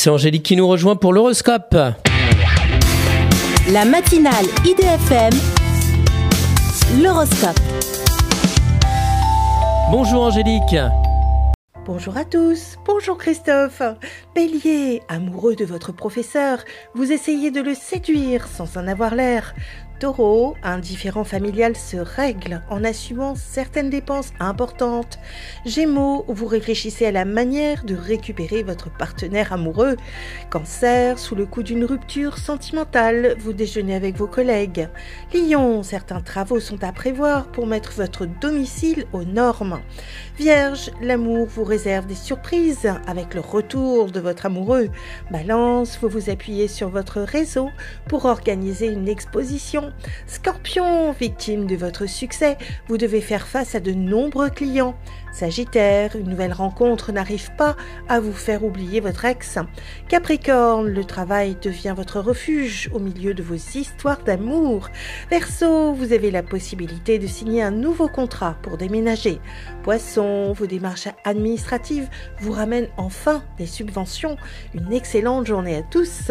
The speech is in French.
C'est Angélique qui nous rejoint pour l'horoscope. La matinale IDFM, l'horoscope. Bonjour Angélique. Bonjour à tous, bonjour Christophe. Bélier, amoureux de votre professeur, vous essayez de le séduire sans en avoir l'air. Taureau, un différent familial se règle en assumant certaines dépenses importantes. Gémeaux, vous réfléchissez à la manière de récupérer votre partenaire amoureux. Cancer, sous le coup d'une rupture sentimentale, vous déjeunez avec vos collègues. Lion, certains travaux sont à prévoir pour mettre votre domicile aux normes. Vierge, l'amour vous réserve des surprises avec le retour de votre amoureux. Balance, vous vous appuyez sur votre réseau pour organiser une exposition Scorpion, victime de votre succès, vous devez faire face à de nombreux clients. Sagittaire, une nouvelle rencontre n'arrive pas à vous faire oublier votre ex. Capricorne, le travail devient votre refuge au milieu de vos histoires d'amour. Verseau, vous avez la possibilité de signer un nouveau contrat pour déménager. Poisson, vos démarches administratives vous ramènent enfin des subventions. Une excellente journée à tous.